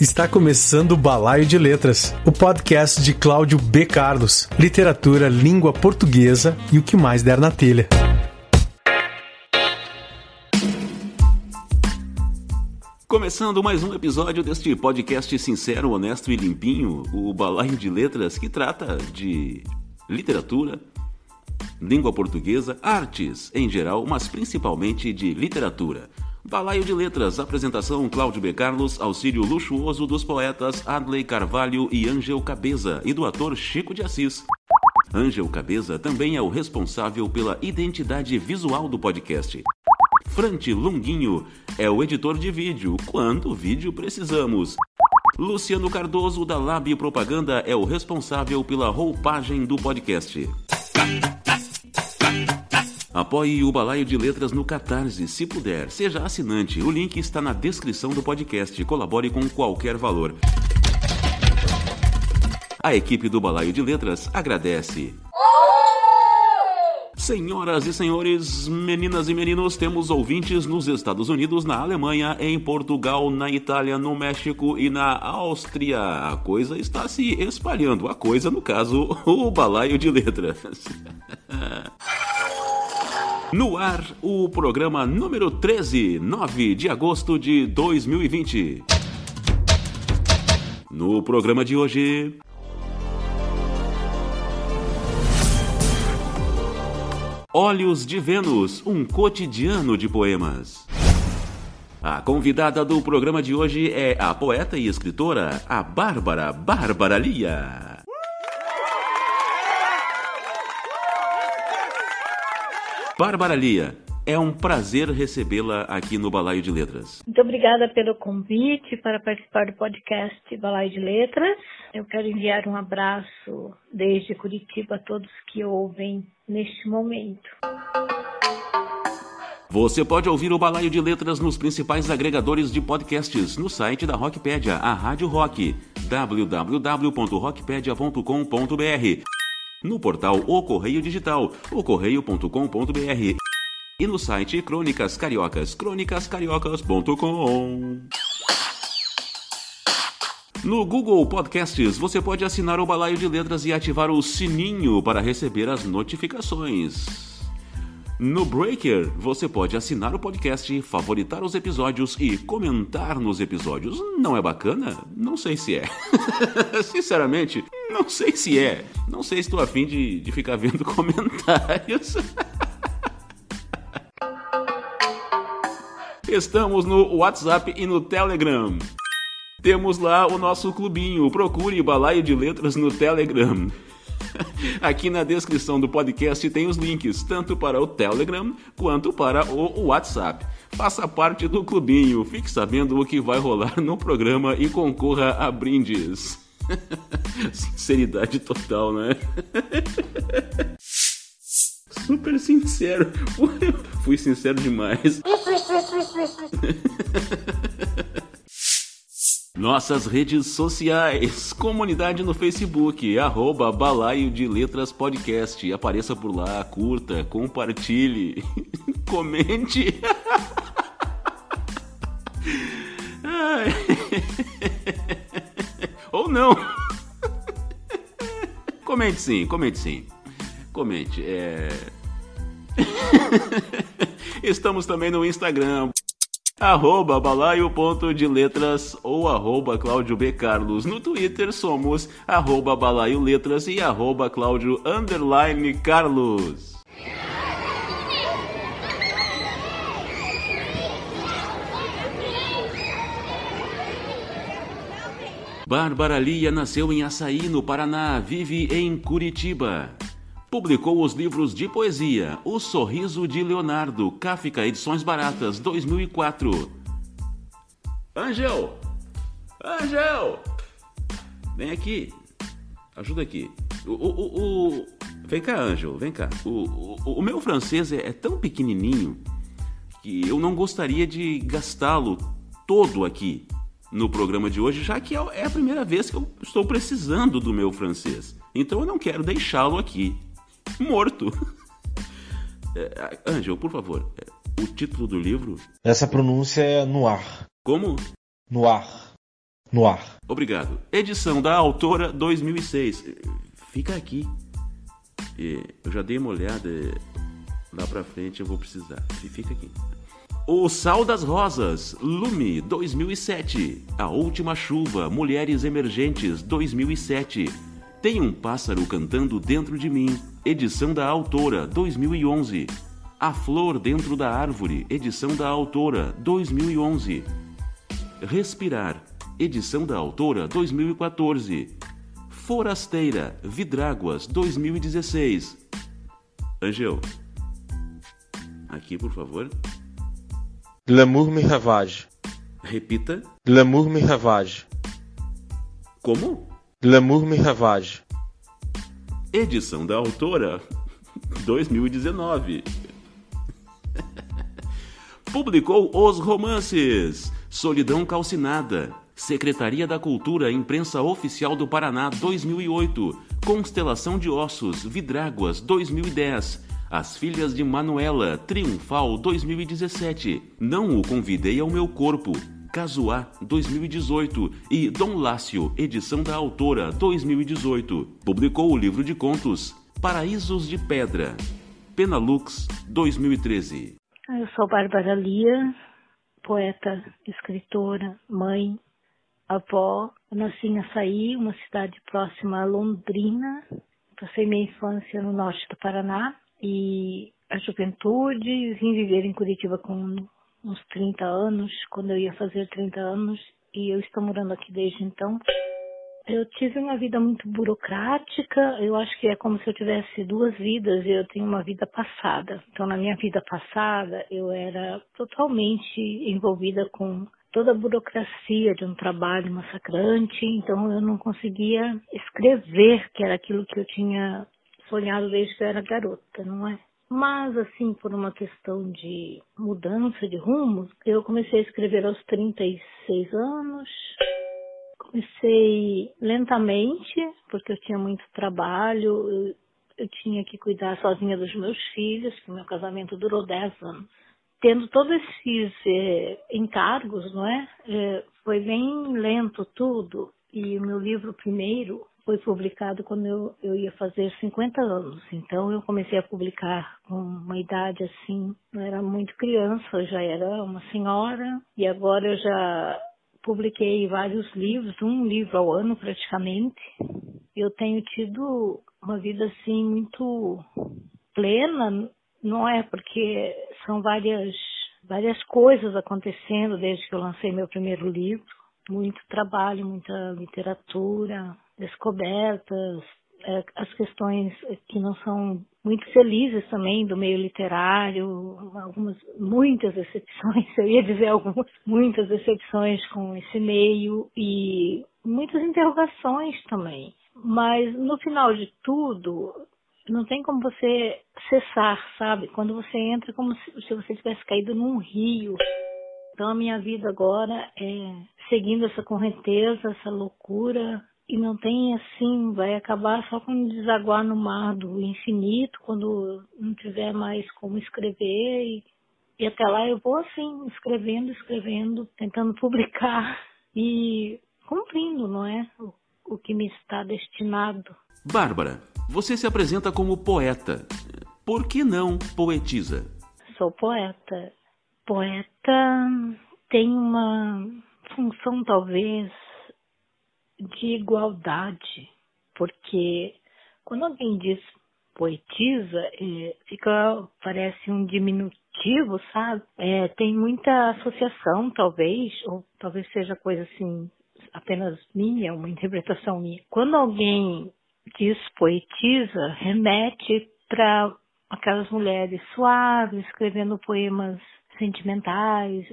Está começando o Balaio de Letras, o podcast de Cláudio B. Carlos, literatura, língua portuguesa e o que mais der na telha. Começando mais um episódio deste podcast sincero, honesto e limpinho, o Balaio de Letras, que trata de literatura, língua portuguesa, artes em geral, mas principalmente de literatura. Balaio de Letras, apresentação Cláudio B. Carlos, auxílio luxuoso dos poetas Adley Carvalho e Ângel Cabeza e do ator Chico de Assis. Ângel Cabeza também é o responsável pela identidade visual do podcast. Frante Longuinho é o editor de vídeo, quanto vídeo precisamos. Luciano Cardoso, da Lab Propaganda, é o responsável pela roupagem do podcast. Apoie o Balaio de Letras no Catarse, se puder. Seja assinante. O link está na descrição do podcast. Colabore com qualquer valor. A equipe do Balaio de Letras agradece. Senhoras e senhores, meninas e meninos, temos ouvintes nos Estados Unidos, na Alemanha, em Portugal, na Itália, no México e na Áustria. A coisa está se espalhando. A coisa, no caso, o balaio de letras. No ar, o programa número 13, 9 de agosto de 2020. No programa de hoje. Olhos de Vênus, um cotidiano de poemas. A convidada do programa de hoje é a poeta e escritora, a Bárbara Bárbara Lia. Bárbara Lia, é um prazer recebê-la aqui no Balaio de Letras. Muito obrigada pelo convite para participar do podcast Balaio de Letras. Eu quero enviar um abraço desde Curitiba a todos que ouvem neste momento. Você pode ouvir o Balaio de Letras nos principais agregadores de podcasts no site da Rockpedia, a Rádio Rock, www.rockpedia.com.br, no portal O Correio Digital, ocorreio.com.br e no site Crônicas Cariocas, crônicascariocas.com. No Google Podcasts, você pode assinar o Balaio de Letras e ativar o sininho para receber as notificações. No Breaker, você pode assinar o podcast, favoritar os episódios e comentar nos episódios. Não é bacana? Não sei se é. Sinceramente, não sei se é. Não sei se estou afim de, de ficar vendo comentários. Estamos no WhatsApp e no Telegram. Temos lá o nosso clubinho. Procure Balaio de Letras no Telegram. Aqui na descrição do podcast tem os links, tanto para o Telegram quanto para o WhatsApp. Faça parte do clubinho, fique sabendo o que vai rolar no programa e concorra a brindes. Sinceridade total, né? Super sincero. Fui sincero demais. Nossas redes sociais, comunidade no Facebook, arroba Balaio de Letras Podcast. Apareça por lá, curta, compartilhe, comente. Ou não. Comente sim, comente sim. Comente. É... Estamos também no Instagram arroba balaio.de ou arroba Cláudio B. Carlos. No Twitter somos arroba balaio letras e arroba Cláudio underline Carlos. Bárbara Lia nasceu em Açaí, no Paraná, vive em Curitiba. Publicou os livros de poesia O Sorriso de Leonardo, Kafka Edições Baratas, 2004. Angel! Angel! Vem aqui. Ajuda aqui. O, o, o, Vem cá, Angel, vem cá. O, o, o meu francês é, é tão pequenininho que eu não gostaria de gastá-lo todo aqui no programa de hoje, já que é a primeira vez que eu estou precisando do meu francês. Então eu não quero deixá-lo aqui morto. É, Angel, por favor, o título do livro? Essa pronúncia é noir. Como? Noir. no ar. Obrigado. Edição da autora 2006. Fica aqui. Eu já dei uma olhada. Lá pra frente eu vou precisar. Fica aqui. O Sal das Rosas, Lume 2007. A Última Chuva, Mulheres Emergentes 2007. Tem um pássaro cantando dentro de mim, edição da autora 2011. A Flor Dentro da Árvore, edição da autora 2011. Respirar, edição da autora 2014. Forasteira, Vidráguas 2016. Angel, aqui por favor. L'amour me ravage. Repita. L'amour me ravage. Como? L'amour me ravage. Edição da autora 2019. Publicou os romances Solidão Calcinada, Secretaria da Cultura, Imprensa Oficial do Paraná 2008, Constelação de Ossos, Vidráguas 2010, As Filhas de Manuela, Triunfal 2017, Não o Convidei ao Meu Corpo, Casuá 2018 e Dom Lácio, edição da autora 2018. Publicou o livro de contos Paraísos de Pedra, Penalux 2013. Eu sou Bárbara Lia, poeta, escritora, mãe, avó. Eu nasci em Açaí, uma cidade próxima a Londrina. Passei minha infância no norte do Paraná e a juventude vim viver em Curitiba com uns 30 anos, quando eu ia fazer 30 anos, e eu estou morando aqui desde então. Eu tive uma vida muito burocrática, eu acho que é como se eu tivesse duas vidas eu tenho uma vida passada. Então, na minha vida passada, eu era totalmente envolvida com toda a burocracia de um trabalho massacrante, então eu não conseguia escrever, que era aquilo que eu tinha sonhado desde que eu era garota, não é? Mas, assim, por uma questão de mudança de rumos, eu comecei a escrever aos 36 anos. Comecei lentamente, porque eu tinha muito trabalho, eu, eu tinha que cuidar sozinha dos meus filhos, que meu casamento durou 10 anos. Tendo todos esses é, encargos, não é? é? Foi bem lento tudo. E o meu livro primeiro foi publicado quando eu, eu ia fazer 50 anos. Então eu comecei a publicar com uma idade assim, não era muito criança, eu já era uma senhora e agora eu já publiquei vários livros, um livro ao ano praticamente. Eu tenho tido uma vida assim muito plena, não é porque são várias várias coisas acontecendo desde que eu lancei meu primeiro livro, muito trabalho, muita literatura, descobertas, é, as questões que não são muito felizes também do meio literário, algumas, muitas decepções, eu ia dizer algumas, muitas decepções com esse meio e muitas interrogações também. Mas no final de tudo, não tem como você cessar, sabe? Quando você entra como se você tivesse caído num rio. Então a minha vida agora é seguindo essa correnteza, essa loucura, e não tem assim, vai acabar só quando desaguar no mar do infinito, quando não tiver mais como escrever e, e até lá eu vou assim, escrevendo, escrevendo, tentando publicar e cumprindo, não é? O, o que me está destinado. Bárbara, você se apresenta como poeta. Por que não poetisa? Sou poeta. Poeta tem uma função talvez de igualdade, porque quando alguém diz poetisa, é, fica parece um diminutivo, sabe? É, tem muita associação, talvez, ou talvez seja coisa assim apenas minha, uma interpretação minha. Quando alguém diz poetisa, remete para aquelas mulheres suaves, escrevendo poemas sentimentais.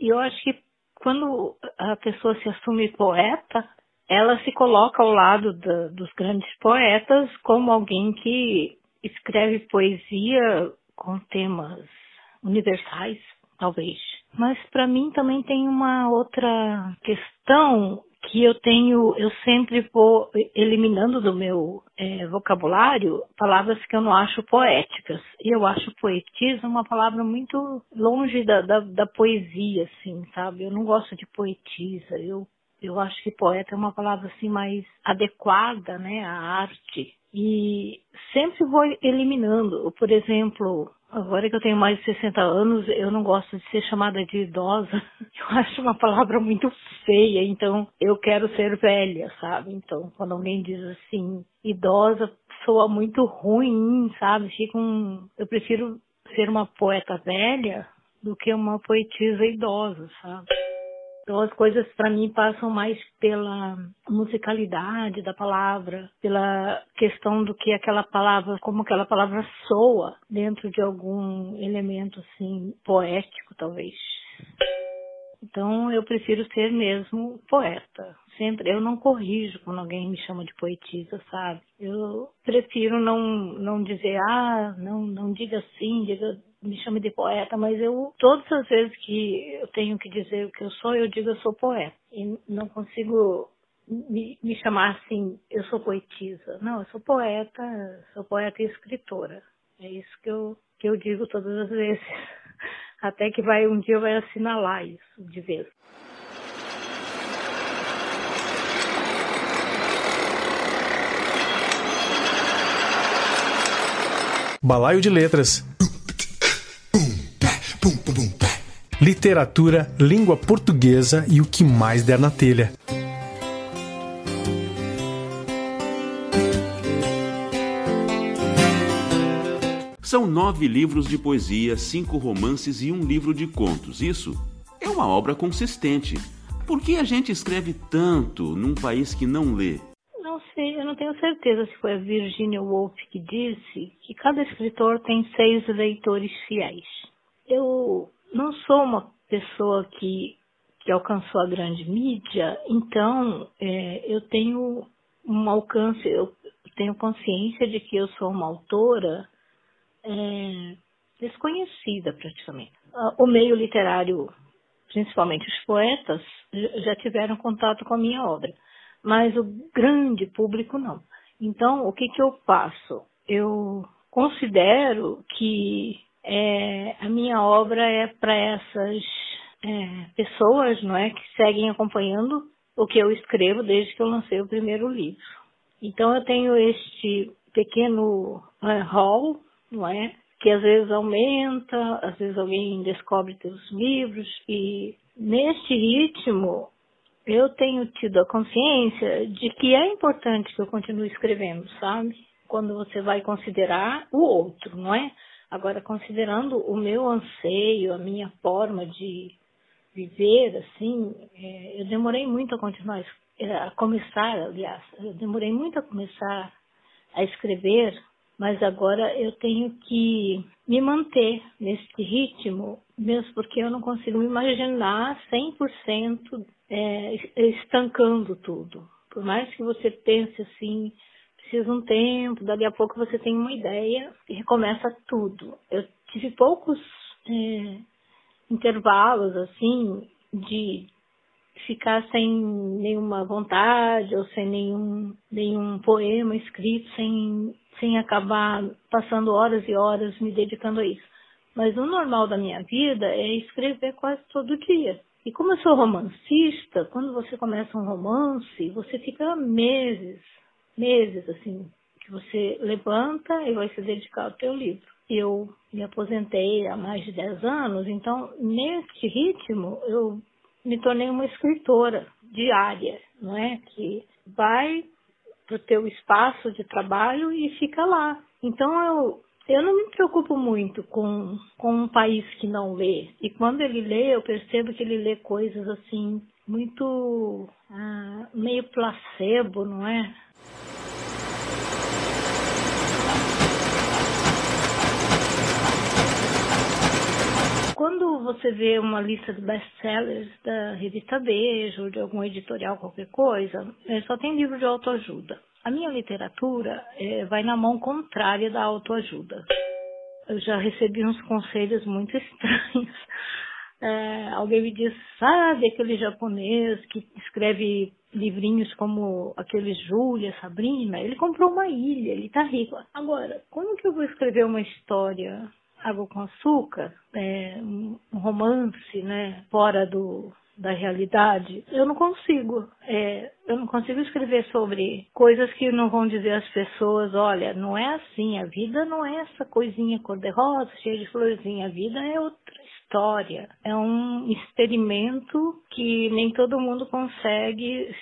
E eu acho que quando a pessoa se assume poeta, ela se coloca ao lado da, dos grandes poetas como alguém que escreve poesia com temas universais, talvez. Mas para mim também tem uma outra questão que eu tenho, eu sempre vou eliminando do meu é, vocabulário palavras que eu não acho poéticas. E eu acho poetisa uma palavra muito longe da, da, da poesia, assim, sabe? Eu não gosto de poetisa. Eu Eu acho que poeta é uma palavra assim mais adequada, né, à arte. E sempre vou eliminando. Por exemplo, agora que eu tenho mais de 60 anos, eu não gosto de ser chamada de idosa. Eu acho uma palavra muito feia, então eu quero ser velha, sabe? Então, quando alguém diz assim, idosa, soa muito ruim, sabe? Fica um... Eu prefiro ser uma poeta velha do que uma poetisa idosa, sabe? Então as coisas para mim passam mais pela musicalidade da palavra, pela questão do que aquela palavra, como aquela palavra soa dentro de algum elemento assim poético talvez. Então eu prefiro ser mesmo poeta. Sempre eu não corrijo quando alguém me chama de poetisa, sabe? Eu prefiro não não dizer ah, não não diga assim, diga me chame de poeta, mas eu todas as vezes que eu tenho que dizer o que eu sou, eu digo eu sou poeta. E não consigo me, me chamar assim, eu sou poetisa. Não, eu sou poeta, sou poeta e escritora. É isso que eu que eu digo todas as vezes. Até que vai um dia vai assinalar isso de vez. Balaio de Letras. Literatura, língua portuguesa e o que mais der na telha. São nove livros de poesia, cinco romances e um livro de contos. Isso é uma obra consistente. Por que a gente escreve tanto num país que não lê? Não sei, eu não tenho certeza se foi a Virginia Woolf que disse que cada escritor tem seis leitores fiéis. Eu não sou uma pessoa que, que alcançou a grande mídia, então é, eu tenho um alcance, eu tenho consciência de que eu sou uma autora é, desconhecida praticamente. O meio literário, principalmente os poetas, já tiveram contato com a minha obra, mas o grande público não. Então, o que, que eu faço? Eu considero que é, a minha obra é para essas é, pessoas, não é, que seguem acompanhando o que eu escrevo desde que eu lancei o primeiro livro. Então eu tenho este pequeno é, hall não é? Que às vezes aumenta, às vezes alguém descobre teus livros e neste ritmo eu tenho tido a consciência de que é importante que eu continue escrevendo, sabe? Quando você vai considerar o outro, não é? Agora, considerando o meu anseio, a minha forma de viver, assim, é, eu demorei muito a continuar, a começar, aliás, eu demorei muito a começar a escrever mas agora eu tenho que me manter nesse ritmo, mesmo porque eu não consigo me imaginar 100% é, estancando tudo. Por mais que você pense assim, precisa um tempo, dali a pouco você tem uma ideia e recomeça tudo. Eu tive poucos é, intervalos assim de ficar sem nenhuma vontade ou sem nenhum, nenhum poema escrito, sem sem acabar passando horas e horas me dedicando a isso. Mas o normal da minha vida é escrever quase todo dia. E como eu sou romancista, quando você começa um romance, você fica meses, meses assim, que você levanta e vai se dedicar ao teu livro. Eu me aposentei há mais de 10 anos, então neste ritmo eu me tornei uma escritora diária, não é? Que vai para o teu espaço de trabalho e fica lá. Então eu, eu não me preocupo muito com, com um país que não lê. E quando ele lê, eu percebo que ele lê coisas assim, muito ah, meio placebo, não é? Quando você vê uma lista de best-sellers da revista Beijo, de algum editorial, qualquer coisa, é, só tem livro de autoajuda. A minha literatura é, vai na mão contrária da autoajuda. Eu já recebi uns conselhos muito estranhos. É, alguém me disse, sabe aquele japonês que escreve livrinhos como aquele Júlia, Sabrina? Ele comprou uma ilha, ele tá rico. Agora, como que eu vou escrever uma história Água com Açúcar, é, um romance, né, fora do, da realidade, eu não consigo. É, eu não consigo escrever sobre coisas que não vão dizer às pessoas, olha, não é assim, a vida não é essa coisinha cor-de-rosa, cheia de florzinha, a vida é outra história. É um experimento que nem todo mundo consegue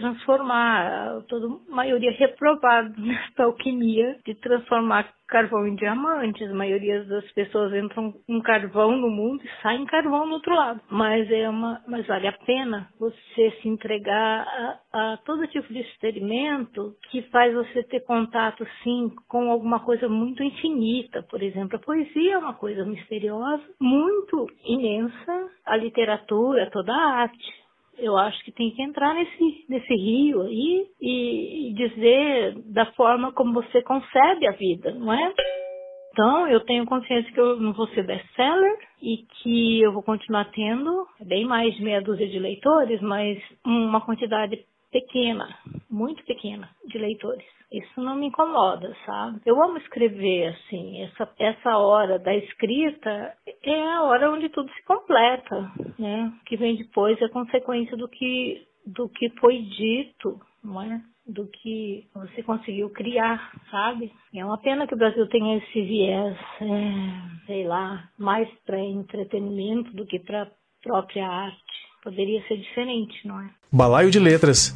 transformar, toda a maioria reprovada nessa alquimia de transformar carvão em diamantes. A maioria das pessoas entram com carvão no mundo e saem carvão no outro lado. Mas é uma, mas vale a pena você se entregar a, a todo tipo de experimento que faz você ter contato sim com alguma coisa muito infinita. Por exemplo, a poesia é uma coisa misteriosa, muito imensa. A literatura, toda a arte eu acho que tem que entrar nesse, nesse rio aí e, e dizer da forma como você concebe a vida, não é? Então, eu tenho consciência que eu não vou ser best-seller e que eu vou continuar tendo bem mais de meia dúzia de leitores, mas uma quantidade pequena, muito pequena de leitores. Isso não me incomoda, sabe? Eu amo escrever, assim. Essa, essa hora da escrita é a hora onde tudo se completa, né? O que vem depois é consequência do que, do que foi dito, não é? do que você conseguiu criar, sabe? É uma pena que o Brasil tenha esse viés, é, sei lá, mais para entretenimento do que para própria arte. Poderia ser diferente, não é? Balaio de Letras.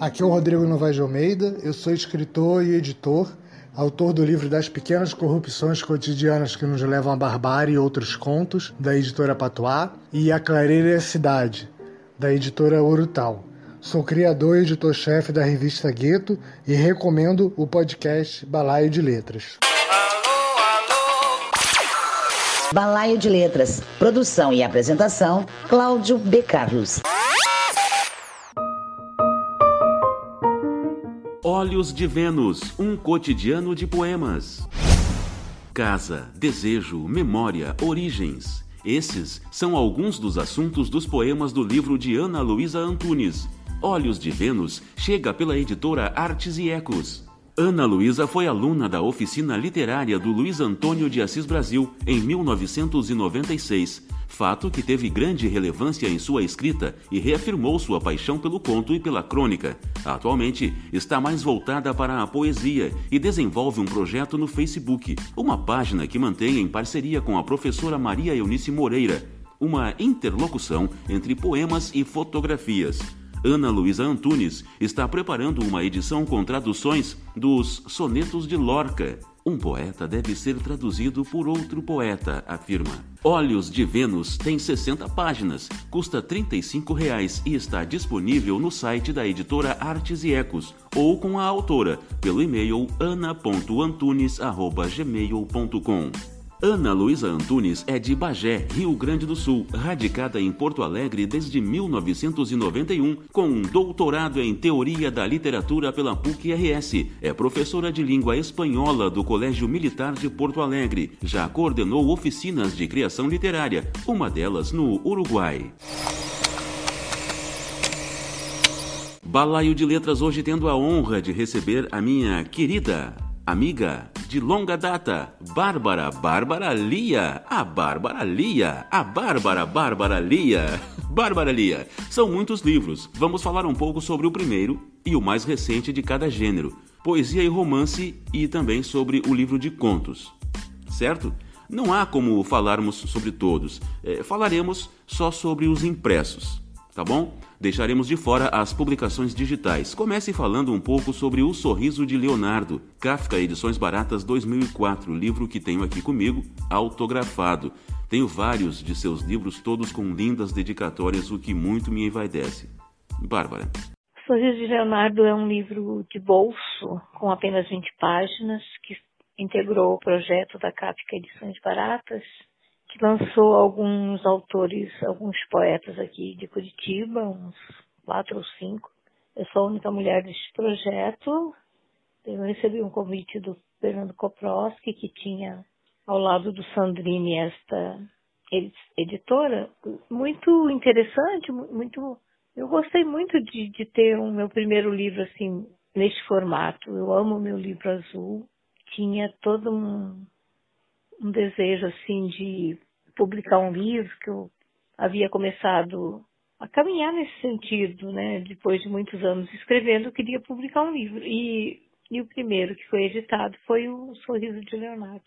Aqui é o Rodrigo Novaes de Almeida, eu sou escritor e editor, autor do livro Das Pequenas Corrupções Cotidianas que Nos Levam à Barbárie e Outros Contos, da editora Patois, e A Clareira e a Cidade, da editora Urutau. Sou criador e editor-chefe da revista Gueto e recomendo o podcast Balaio de Letras. Balaio de Letras. Produção e apresentação: Cláudio B. Carlos. Olhos de Vênus, um cotidiano de poemas. Casa, desejo, memória, origens. Esses são alguns dos assuntos dos poemas do livro de Ana Luísa Antunes. Olhos de Vênus chega pela editora Artes e Ecos. Ana Luísa foi aluna da oficina literária do Luiz Antônio de Assis Brasil em 1996, fato que teve grande relevância em sua escrita e reafirmou sua paixão pelo conto e pela crônica. Atualmente está mais voltada para a poesia e desenvolve um projeto no Facebook, uma página que mantém em parceria com a professora Maria Eunice Moreira, uma interlocução entre poemas e fotografias. Ana Luísa Antunes está preparando uma edição com traduções dos Sonetos de Lorca. Um poeta deve ser traduzido por outro poeta, afirma. Olhos de Vênus tem 60 páginas, custa 35 reais e está disponível no site da editora Artes e Ecos ou com a autora pelo e-mail ana.antunes.gmail.com. Ana Luísa Antunes é de Bagé, Rio Grande do Sul, radicada em Porto Alegre desde 1991, com um doutorado em Teoria da Literatura pela PUC-RS. É professora de língua espanhola do Colégio Militar de Porto Alegre. Já coordenou oficinas de criação literária, uma delas no Uruguai. Balaio de Letras hoje tendo a honra de receber a minha querida amiga de longa data, Bárbara Bárbara Lia, a Bárbara Lia, a Bárbara Bárbara Lia. Bárbara Lia, são muitos livros. Vamos falar um pouco sobre o primeiro e o mais recente de cada gênero, poesia e romance e também sobre o livro de contos. Certo? Não há como falarmos sobre todos. É, falaremos só sobre os impressos, tá bom? Deixaremos de fora as publicações digitais. Comece falando um pouco sobre O Sorriso de Leonardo, Kafka Edições Baratas 2004, livro que tenho aqui comigo, autografado. Tenho vários de seus livros, todos com lindas dedicatórias, o que muito me envaidece. Bárbara. Sorriso de Leonardo é um livro de bolso, com apenas 20 páginas, que integrou o projeto da Kafka Edições Baratas que lançou alguns autores, alguns poetas aqui de Curitiba, uns quatro ou cinco. Eu sou a única mulher deste projeto. Eu recebi um convite do Fernando Koproski, que tinha ao lado do Sandrini esta editora. Muito interessante, muito. Eu gostei muito de, de ter o um, meu primeiro livro assim neste formato. Eu amo o meu livro azul. Tinha todo um, um desejo assim de publicar um livro, que eu havia começado a caminhar nesse sentido, né? Depois de muitos anos escrevendo, eu queria publicar um livro. E, e o primeiro que foi editado foi o Sorriso de Leonardo.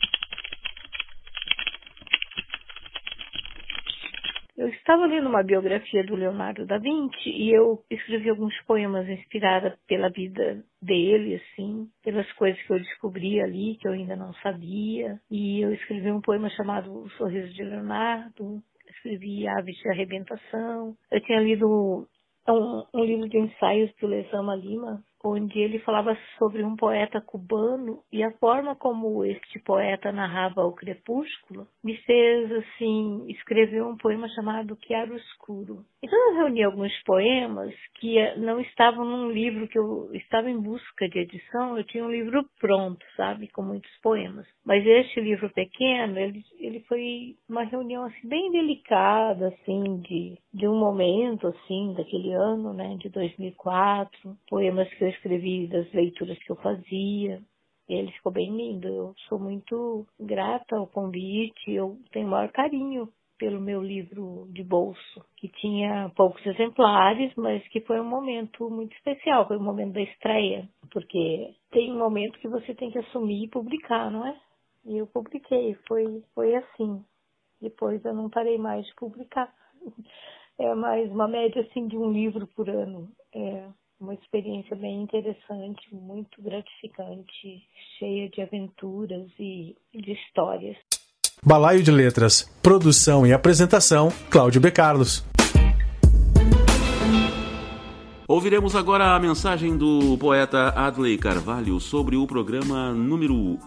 Eu estava lendo uma biografia do Leonardo da Vinci e eu escrevi alguns poemas inspirados pela vida dele, assim, pelas coisas que eu descobri ali que eu ainda não sabia. E eu escrevi um poema chamado O Sorriso de Leonardo, escrevi Aves de Arrebentação. Eu tinha lido um, um livro de ensaios do Lesama Lima, onde ele falava sobre um poeta cubano e a forma como este poeta narrava o crepúsculo me fez assim escrever um poema chamado Chiaro Escuro. Então eu reuni alguns poemas que eh, não estavam num livro que eu estava em busca de edição, eu tinha um livro pronto, sabe, com muitos poemas. Mas este livro pequeno, ele, ele foi uma reunião assim bem delicada, assim, de, de um momento assim daquele ano, né, de 2004, poemas que eu escrevi das leituras que eu fazia. E ele ficou bem lindo. Eu sou muito grata ao convite, eu tenho o maior carinho pelo meu livro de bolso, que tinha poucos exemplares, mas que foi um momento muito especial, foi o um momento da estreia, porque tem um momento que você tem que assumir e publicar, não é? E eu publiquei, foi, foi assim. Depois eu não parei mais de publicar. É mais uma média assim de um livro por ano. É uma experiência bem interessante, muito gratificante, cheia de aventuras e de histórias. Balaio de Letras, produção e apresentação, Cláudio B. Carlos. Ouviremos agora a mensagem do poeta Adley Carvalho sobre o programa número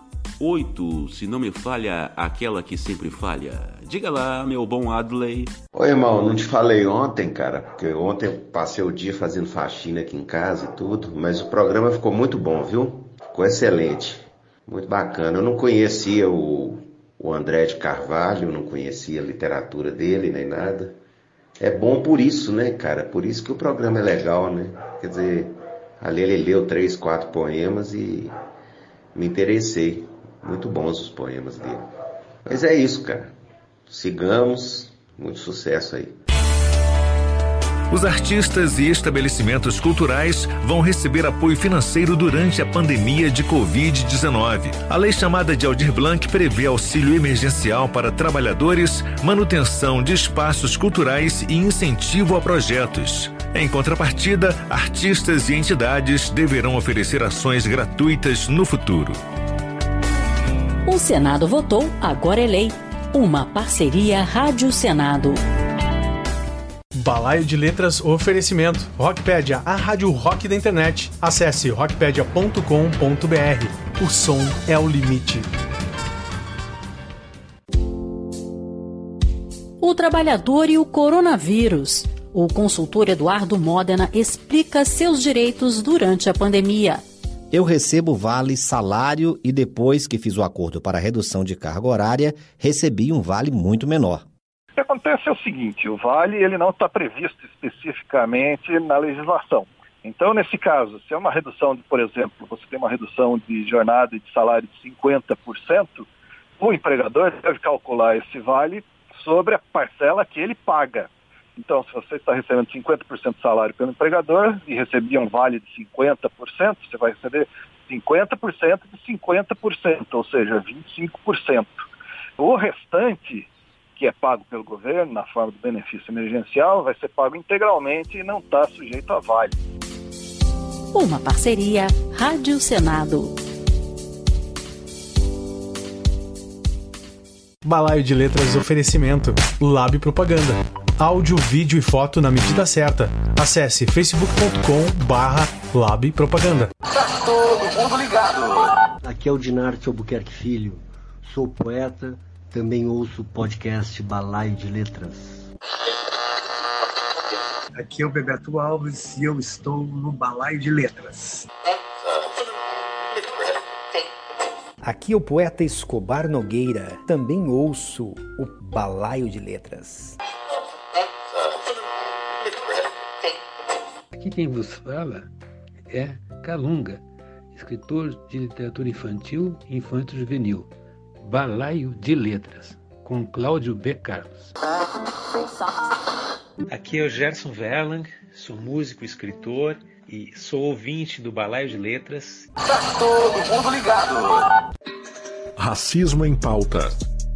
8, se não me falha, aquela que sempre falha. Diga lá, meu bom Adley. Oi, irmão, não te falei ontem, cara, porque ontem eu passei o dia fazendo faxina aqui em casa e tudo, mas o programa ficou muito bom, viu? Ficou excelente, muito bacana. Eu não conhecia o o André de Carvalho, não conhecia a literatura dele nem nada. É bom por isso, né, cara? Por isso que o programa é legal, né? Quer dizer, ali ele leu três, quatro poemas e me interessei. Muito bons os poemas dele. Mas é isso, cara. Sigamos. Muito sucesso aí. Os artistas e estabelecimentos culturais vão receber apoio financeiro durante a pandemia de Covid-19. A lei chamada de Aldir Blanc prevê auxílio emergencial para trabalhadores, manutenção de espaços culturais e incentivo a projetos. Em contrapartida, artistas e entidades deverão oferecer ações gratuitas no futuro. O Senado votou, agora é lei. Uma parceria Rádio Senado. Balaio de Letras Oferecimento. Rockpedia, a rádio rock da internet. Acesse rockpedia.com.br. O som é o limite. O trabalhador e o coronavírus. O consultor Eduardo Modena explica seus direitos durante a pandemia. Eu recebo vale salário e depois que fiz o acordo para redução de carga horária, recebi um vale muito menor. O que acontece é o seguinte, o vale ele não está previsto especificamente na legislação. Então, nesse caso, se é uma redução de, por exemplo, você tem uma redução de jornada e de salário de 50%, o empregador deve calcular esse vale sobre a parcela que ele paga. Então, se você está recebendo 50% de salário pelo empregador e recebia um vale de 50%, você vai receber 50% de 50%, ou seja, 25%. O restante que é pago pelo governo na forma do benefício emergencial vai ser pago integralmente e não está sujeito a vale. Uma parceria Rádio Senado. Balaio de Letras Oferecimento Lab Propaganda. Áudio, vídeo e foto na medida certa. Acesse facebook.com barra Lab Propaganda. Tá todo mundo ligado. Aqui é o Dinarte Albuquerque Filho. Sou poeta também ouço o podcast Balaio de Letras. Aqui é o Bebeto Alves e eu estou no Balaio de Letras. Aqui é o poeta Escobar Nogueira. Também ouço o Balaio de Letras. Aqui quem vos fala é Calunga, escritor de literatura infantil e infanto-juvenil. Balaio de Letras. com Cláudio B. Carlos. Aqui é o Gerson Verlang, sou músico, escritor e sou ouvinte do Balaio de Letras. Tá todo mundo ligado. Racismo em pauta.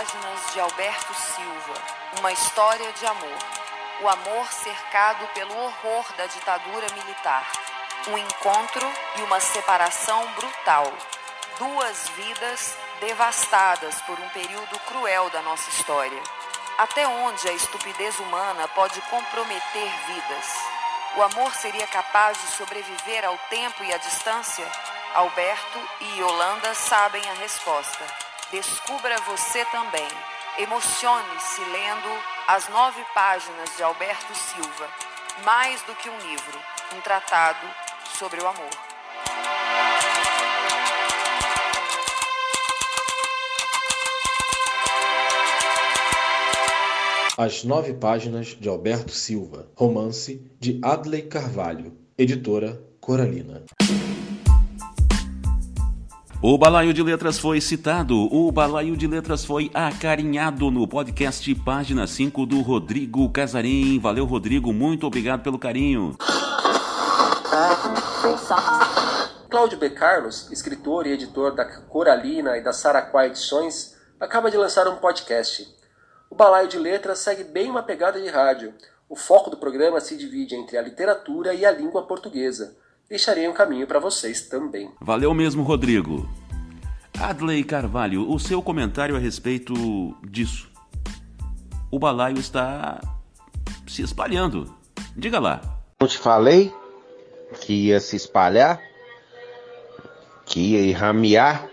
Páginas de Alberto Silva. Uma história de amor. O amor cercado pelo horror da ditadura militar. Um encontro e uma separação brutal. Duas vidas devastadas por um período cruel da nossa história. Até onde a estupidez humana pode comprometer vidas? O amor seria capaz de sobreviver ao tempo e à distância? Alberto e Yolanda sabem a resposta. Descubra você também. Emocione-se lendo as nove páginas de Alberto Silva. Mais do que um livro, um tratado sobre o amor. As nove páginas de Alberto Silva. Romance de Adley Carvalho. Editora Coralina. O Balaio de Letras foi citado, o Balaio de Letras foi acarinhado no podcast Página 5 do Rodrigo Casarim. Valeu, Rodrigo, muito obrigado pelo carinho. Cláudio B. Carlos, escritor e editor da Coralina e da Saraquá Edições, acaba de lançar um podcast. O Balaio de Letras segue bem uma pegada de rádio. O foco do programa se divide entre a literatura e a língua portuguesa. Deixarei um caminho para vocês também. Valeu mesmo, Rodrigo. Adley Carvalho, o seu comentário a respeito disso. O balaio está se espalhando. Diga lá. Eu te falei que ia se espalhar, que ia ramear.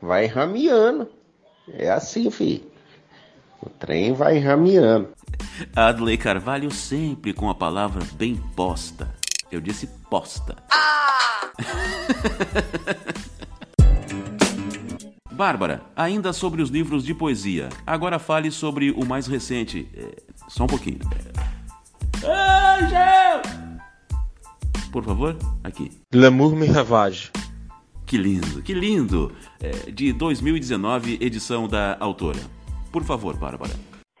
Vai rameando. É assim, filho. O trem vai rameando. Adley Carvalho sempre com a palavra bem posta. Eu disse posta. Bárbara, ainda sobre os livros de poesia. Agora fale sobre o mais recente. É, só um pouquinho. Angel! Por favor, aqui. L'amour me ravage. Que lindo, que lindo! É, de 2019, edição da autora. Por favor, Bárbara.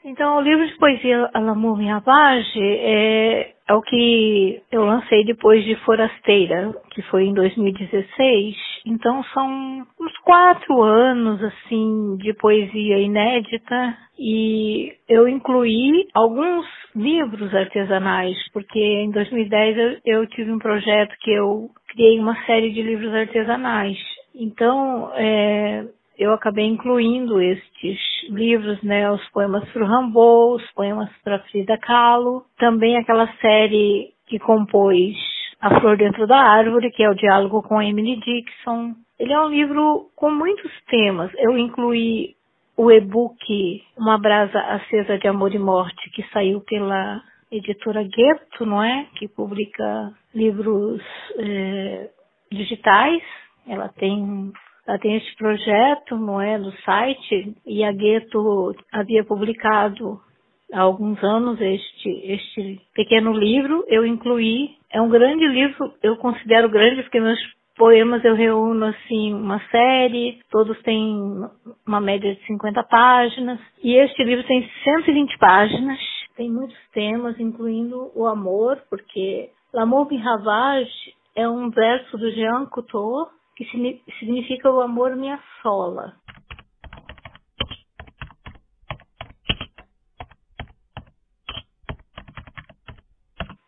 Então, o livro de poesia L'amour me ravage é, é o que eu lancei depois de Forasteira, que foi em 2016. Então, são uns quatro anos, assim, de poesia inédita. E eu incluí alguns livros artesanais, porque em 2010 eu, eu tive um projeto que eu criei uma série de livros artesanais. Então, é, eu acabei incluindo estes livros, né, os poemas para Rambo, os poemas para Frida Kahlo, também aquela série que compôs A Flor Dentro da Árvore, que é o diálogo com Emily Dixon. Ele é um livro com muitos temas. Eu incluí o e-book Uma Brasa Acesa de Amor e Morte, que saiu pela editora Goethe, não é? Que publica livros é, digitais. Ela tem tem este projeto, não é, site, e a Gueto havia publicado há alguns anos este, este pequeno livro, eu incluí, é um grande livro, eu considero grande porque meus poemas eu reúno assim uma série, todos têm uma média de 50 páginas, e este livro tem 120 páginas, tem muitos temas, incluindo o amor, porque L'amour me ravage é um verso do Jean Couture, que significa o amor me assola.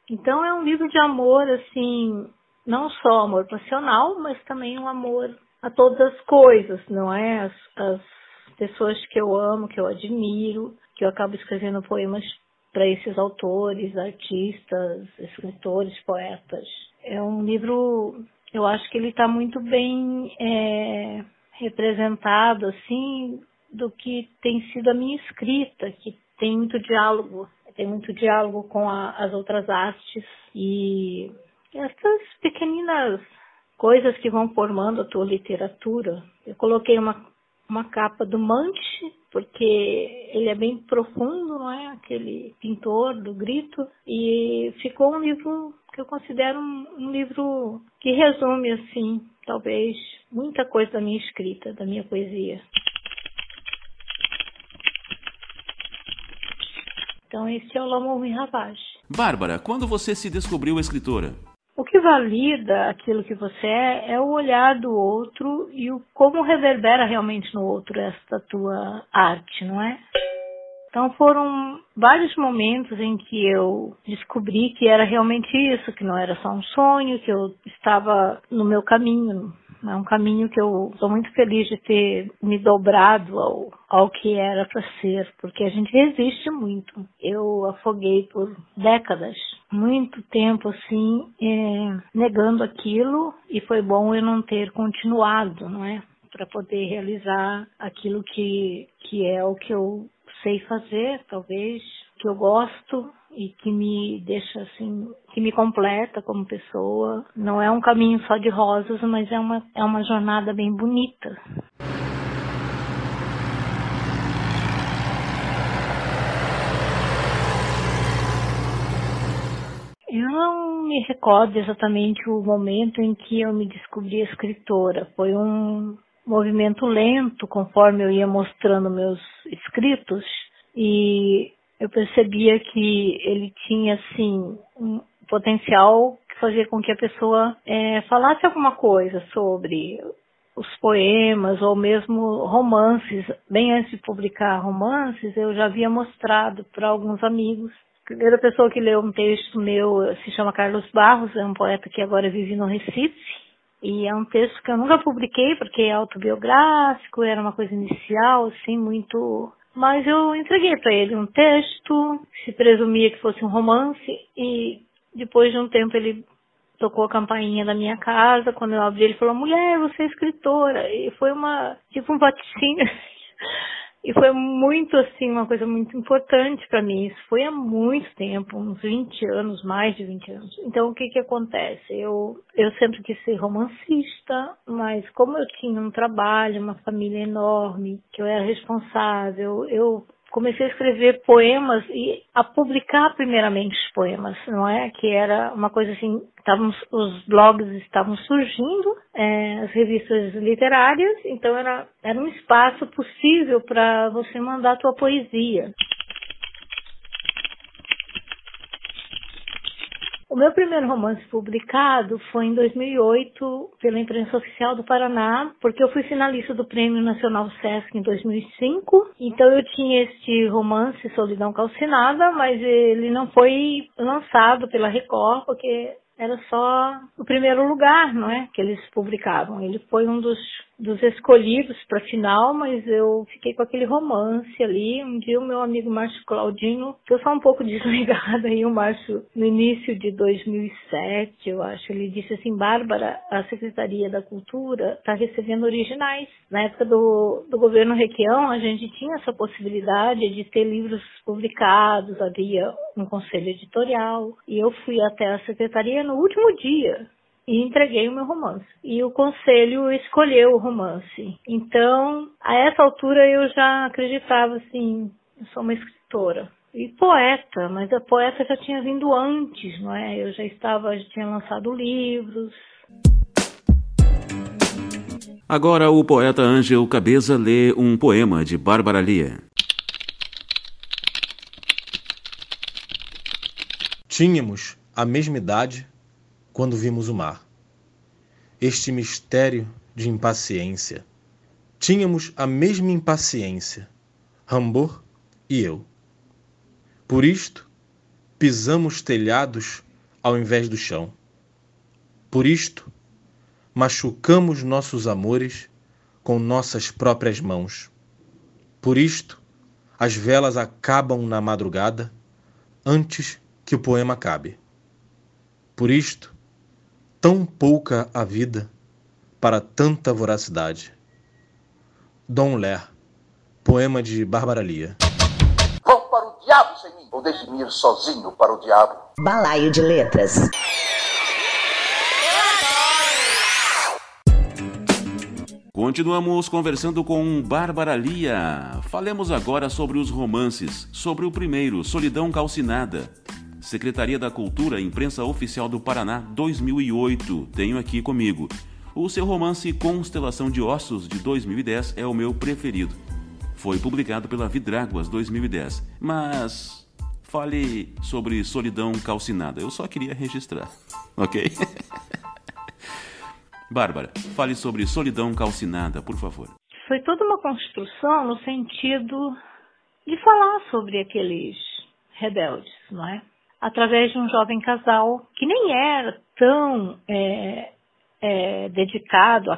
Então é um livro de amor, assim, não só amor passional, mas também um amor a todas as coisas, não é? As, as pessoas que eu amo, que eu admiro, que eu acabo escrevendo poemas para esses autores, artistas, escritores, poetas. é um livro, eu acho que ele está muito bem é, representado, assim, do que tem sido a minha escrita, que tem muito diálogo, tem muito diálogo com a, as outras artes e essas pequeninas coisas que vão formando a tua literatura. Eu coloquei uma, uma capa do Manche, porque ele é bem profundo, não é? Aquele pintor do grito. E ficou um livro que eu considero um, um livro que resume, assim, talvez muita coisa da minha escrita, da minha poesia. Então, esse é o L'Amour Ravage. Bárbara, quando você se descobriu escritora? O que valida aquilo que você é é o olhar do outro e o como reverbera realmente no outro esta tua arte, não é? Então foram vários momentos em que eu descobri que era realmente isso, que não era só um sonho, que eu estava no meu caminho, é um caminho que eu sou muito feliz de ter me dobrado ao, ao que era para ser, porque a gente resiste muito. Eu afoguei por décadas, muito tempo assim, é, negando aquilo, e foi bom eu não ter continuado, não é? Para poder realizar aquilo que, que é o que eu sei fazer, talvez, que eu gosto e que me deixa assim, que me completa como pessoa. Não é um caminho só de rosas, mas é uma, é uma jornada bem bonita. Eu não me recordo exatamente o momento em que eu me descobri escritora. Foi um movimento lento conforme eu ia mostrando meus escritos e eu percebia que ele tinha assim um potencial que fazia com que a pessoa é, falasse alguma coisa sobre os poemas ou mesmo romances. Bem antes de publicar romances, eu já havia mostrado para alguns amigos. A primeira pessoa que leu um texto meu se chama Carlos Barros, é um poeta que agora vive no Recife. E é um texto que eu nunca publiquei porque é autobiográfico, era uma coisa inicial, assim, muito mas eu entreguei para ele um texto, se presumia que fosse um romance, e depois de um tempo ele tocou a campainha da minha casa. Quando eu abri, ele falou: Mulher, você é escritora. E foi uma, tipo um vaticínio. E foi muito, assim, uma coisa muito importante para mim. Isso foi há muito tempo, uns 20 anos, mais de 20 anos. Então, o que que acontece? Eu, eu sempre quis ser romancista, mas como eu tinha um trabalho, uma família enorme, que eu era responsável, eu comecei a escrever poemas e a publicar primeiramente os poemas, não é? Que era uma coisa assim, estavam, os blogs estavam surgindo, é, as revistas literárias, então era, era um espaço possível para você mandar a tua poesia. O meu primeiro romance publicado foi em 2008 pela imprensa oficial do Paraná, porque eu fui finalista do Prêmio Nacional Sesc em 2005. Então eu tinha este romance Solidão Calcinada, mas ele não foi lançado pela Record, porque era só o primeiro lugar, não é, que eles publicavam. Ele foi um dos dos escolhidos para final, mas eu fiquei com aquele romance ali. Um dia o meu amigo Márcio Claudinho, que eu sou um pouco desligada aí, o Márcio, no início de 2007, eu acho, ele disse assim, Bárbara, a Secretaria da Cultura está recebendo originais. Na época do, do governo Requião, a gente tinha essa possibilidade de ter livros publicados, havia um conselho editorial, e eu fui até a secretaria no último dia e entreguei o meu romance. E o conselho escolheu o romance. Então, a essa altura eu já acreditava assim, eu sou uma escritora. E poeta, mas a poeta já tinha vindo antes, não é? Eu já estava, já tinha lançado livros. Agora o poeta Ângelo Cabeza lê um poema de Bárbara Lia. Tínhamos a mesma idade quando vimos o mar. Este mistério de impaciência. Tínhamos a mesma impaciência, Rambor e eu. Por isto, pisamos telhados ao invés do chão. Por isto, machucamos nossos amores com nossas próprias mãos. Por isto, as velas acabam na madrugada antes que o poema acabe. Por isto, tão pouca a vida para tanta voracidade. Dom Ler, poema de Bárbara Lia. Vão para o diabo sem mim, ou deixe-me ir sozinho para o diabo. Balaio de Letras. Continuamos conversando com Bárbara Lia. Falemos agora sobre os romances. Sobre o primeiro, Solidão Calcinada. Secretaria da Cultura, Imprensa Oficial do Paraná, 2008. Tenho aqui comigo. O seu romance Constelação de Ossos, de 2010, é o meu preferido. Foi publicado pela Vidráguas 2010. Mas fale sobre Solidão Calcinada. Eu só queria registrar, ok? Bárbara, fale sobre Solidão Calcinada, por favor. Foi toda uma construção no sentido de falar sobre aqueles rebeldes, não é? Através de um jovem casal que nem era tão é, é, dedicado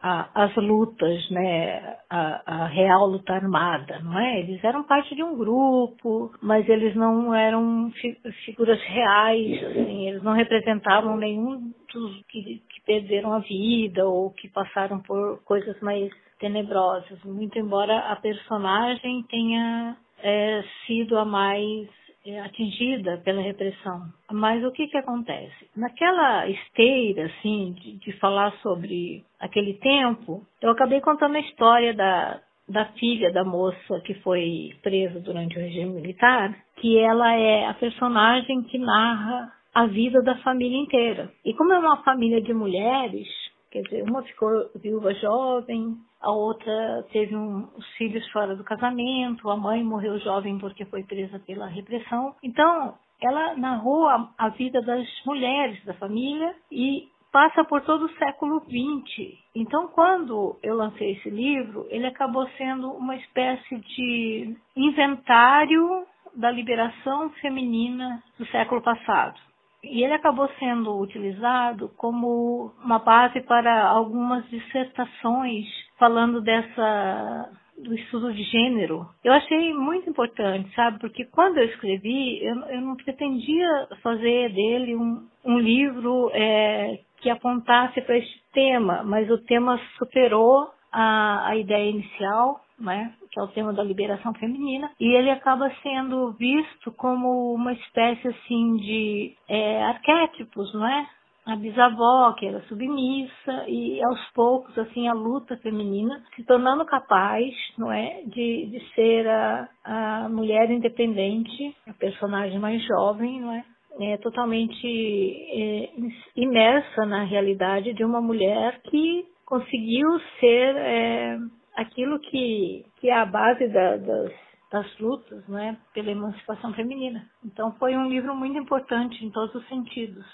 as lutas, né, a, a, real luta armada, não é? Eles eram parte de um grupo, mas eles não eram fi figuras reais, assim, eles não representavam nenhum dos que, que perderam a vida ou que passaram por coisas mais tenebrosas, muito embora a personagem tenha é, sido a mais atingida pela repressão. Mas o que que acontece? Naquela esteira, assim, de, de falar sobre aquele tempo, eu acabei contando a história da, da filha da moça que foi presa durante o regime militar, que ela é a personagem que narra a vida da família inteira. E como é uma família de mulheres, quer dizer, uma ficou viúva jovem, a outra teve um, os filhos fora do casamento, a mãe morreu jovem porque foi presa pela repressão. Então, ela narrou a, a vida das mulheres da família e passa por todo o século XX. Então, quando eu lancei esse livro, ele acabou sendo uma espécie de inventário da liberação feminina do século passado. E ele acabou sendo utilizado como uma base para algumas dissertações falando dessa do estudo de gênero. Eu achei muito importante, sabe? Porque quando eu escrevi, eu, eu não pretendia fazer dele um, um livro é, que apontasse para este tema, mas o tema superou a, a ideia inicial, né? que é o tema da liberação feminina, e ele acaba sendo visto como uma espécie assim de é, arquétipos, não é? A bisavó, que era submissa, e aos poucos, assim, a luta feminina se tornando capaz, não é, de, de ser a, a mulher independente, a personagem mais jovem, não é, é totalmente é, imersa na realidade de uma mulher que conseguiu ser é, aquilo que, que é a base da, das, das lutas, né, pela emancipação feminina. Então foi um livro muito importante em todos os sentidos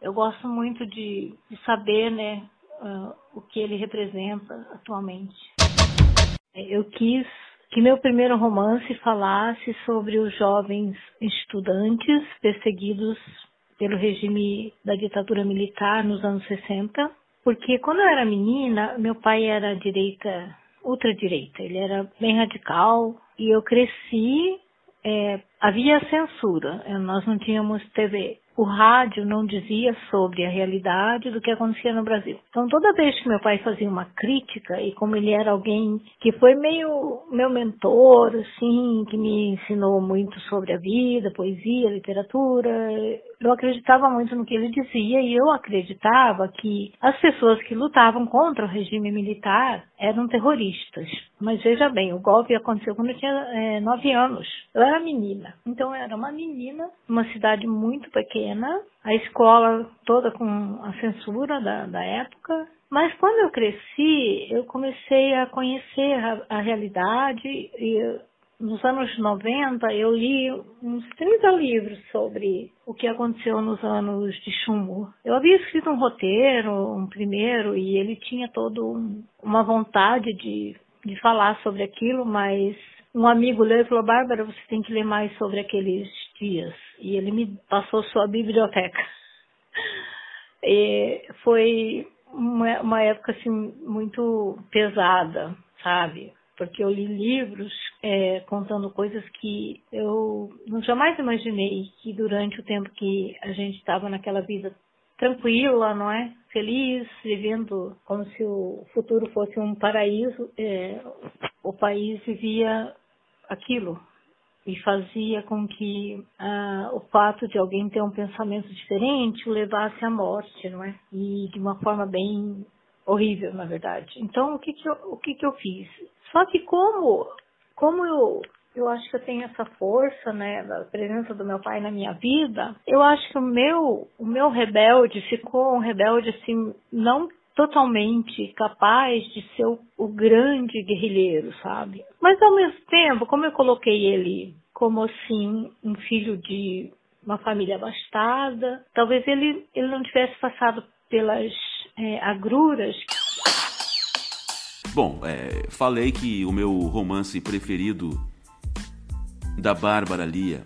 eu gosto muito de, de saber né, uh, o que ele representa atualmente. Eu quis que meu primeiro romance falasse sobre os jovens estudantes perseguidos pelo regime da ditadura militar nos anos 60, porque quando eu era menina, meu pai era direita, ultradireita, ele era bem radical e eu cresci, é, havia censura, nós não tínhamos TV o rádio não dizia sobre a realidade do que acontecia no Brasil. Então, toda vez que meu pai fazia uma crítica, e como ele era alguém que foi meio meu mentor, assim, que me ensinou muito sobre a vida, poesia, literatura, eu acreditava muito no que ele dizia e eu acreditava que as pessoas que lutavam contra o regime militar eram terroristas. Mas veja bem, o golpe aconteceu quando eu tinha é, nove anos. Eu era menina. Então eu era uma menina, uma cidade muito pequena, a escola toda com a censura da, da época. Mas quando eu cresci, eu comecei a conhecer a, a realidade e nos anos 90 eu li uns 30 livros sobre o que aconteceu nos anos de chumbo. Eu havia escrito um roteiro, um primeiro, e ele tinha todo um, uma vontade de, de falar sobre aquilo, mas um amigo leu e falou, Bárbara, você tem que ler mais sobre aqueles dias. E ele me passou sua biblioteca. E foi uma, uma época assim muito pesada, sabe? porque eu li livros é, contando coisas que eu jamais imaginei que durante o tempo que a gente estava naquela vida tranquila, não é? Feliz, vivendo como se o futuro fosse um paraíso. É, o país vivia aquilo e fazia com que ah, o fato de alguém ter um pensamento diferente o levasse à morte, não é? E de uma forma bem horrível, na verdade. Então, o que que eu, o que que eu fiz? Só que como, como eu, eu acho que eu tenho essa força, né, da presença do meu pai na minha vida, eu acho que o meu, o meu rebelde ficou um rebelde assim, não totalmente capaz de ser o, o, grande guerrilheiro, sabe? Mas ao mesmo tempo, como eu coloquei ele como assim um filho de uma família abastada, talvez ele, ele não tivesse passado pelas é, agruras. Bom, é, falei que o meu romance preferido da Bárbara Lia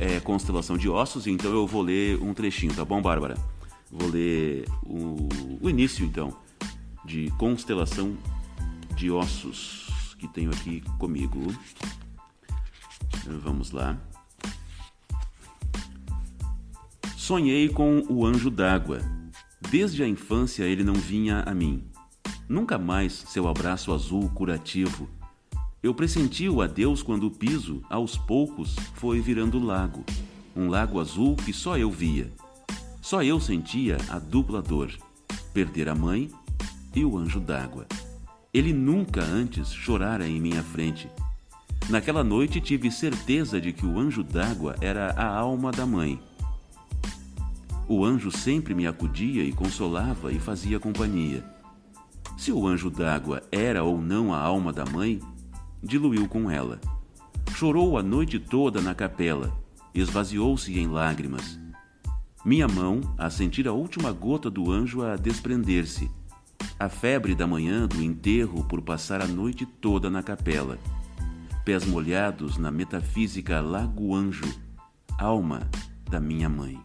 é Constelação de Ossos, então eu vou ler um trechinho, tá bom, Bárbara? Vou ler o, o início, então, de Constelação de Ossos, que tenho aqui comigo. Vamos lá. Sonhei com o anjo d'água. Desde a infância ele não vinha a mim. Nunca mais seu abraço azul curativo. Eu pressenti o adeus quando o piso, aos poucos, foi virando lago. Um lago azul que só eu via. Só eu sentia a dupla dor: perder a mãe e o anjo d'água. Ele nunca antes chorara em minha frente. Naquela noite tive certeza de que o anjo d'água era a alma da mãe. O anjo sempre me acudia e consolava e fazia companhia. Se o anjo d'água era ou não a alma da mãe, diluiu com ela. Chorou a noite toda na capela, esvaziou-se em lágrimas. Minha mão, a sentir a última gota do anjo a desprender-se. A febre da manhã do enterro por passar a noite toda na capela. Pés molhados na metafísica Lago Anjo, alma da minha mãe.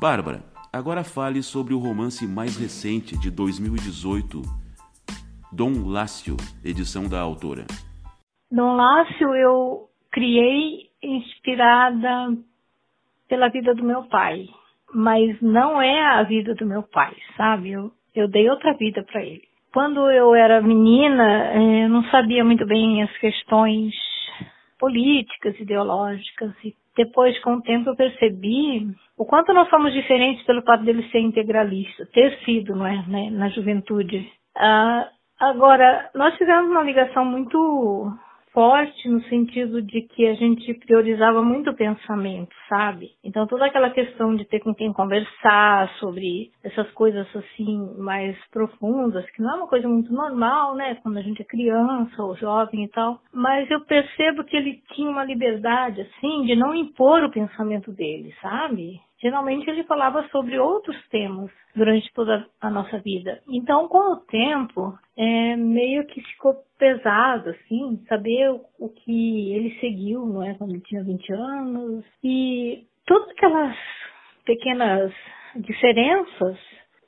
Bárbara, agora fale sobre o romance mais recente de 2018, Dom Lácio, edição da autora. Dom Lácio eu criei inspirada pela vida do meu pai, mas não é a vida do meu pai, sabe? Eu, eu dei outra vida para ele. Quando eu era menina, eh, eu não sabia muito bem as questões políticas, ideológicas, e depois, com o tempo, eu percebi o quanto nós somos diferentes pelo fato dele ser integralista, ter sido, não é, né, na juventude. Ah, agora, nós tivemos uma ligação muito forte no sentido de que a gente priorizava muito o pensamento, sabe? Então toda aquela questão de ter com quem conversar sobre essas coisas assim mais profundas, que não é uma coisa muito normal, né, quando a gente é criança ou jovem e tal, mas eu percebo que ele tinha uma liberdade assim de não impor o pensamento dele, sabe? Geralmente ele falava sobre outros temas durante toda a nossa vida. Então, com o tempo, é, meio que ficou pesado, assim, saber o, o, que ele seguiu, não é, quando ele tinha 20 anos. E todas aquelas pequenas diferenças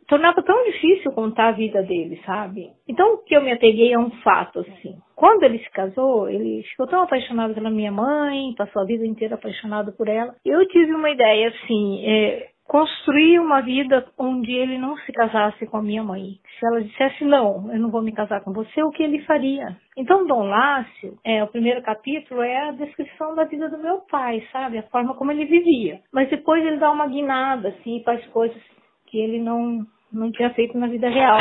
tornava tão difícil contar a vida dele, sabe? Então o que eu me apeguei é um fato, assim. Quando ele se casou, ele ficou tão apaixonado pela minha mãe, passou a vida inteira apaixonado por ela. Eu tive uma ideia, assim, é, construir uma vida onde ele não se casasse com a minha mãe. Se ela dissesse não, eu não vou me casar com você, o que ele faria? Então, Dom Lácio, é, o primeiro capítulo é a descrição da vida do meu pai, sabe? A forma como ele vivia. Mas depois ele dá uma guinada, assim, faz coisas que ele não não tinha feito na vida real.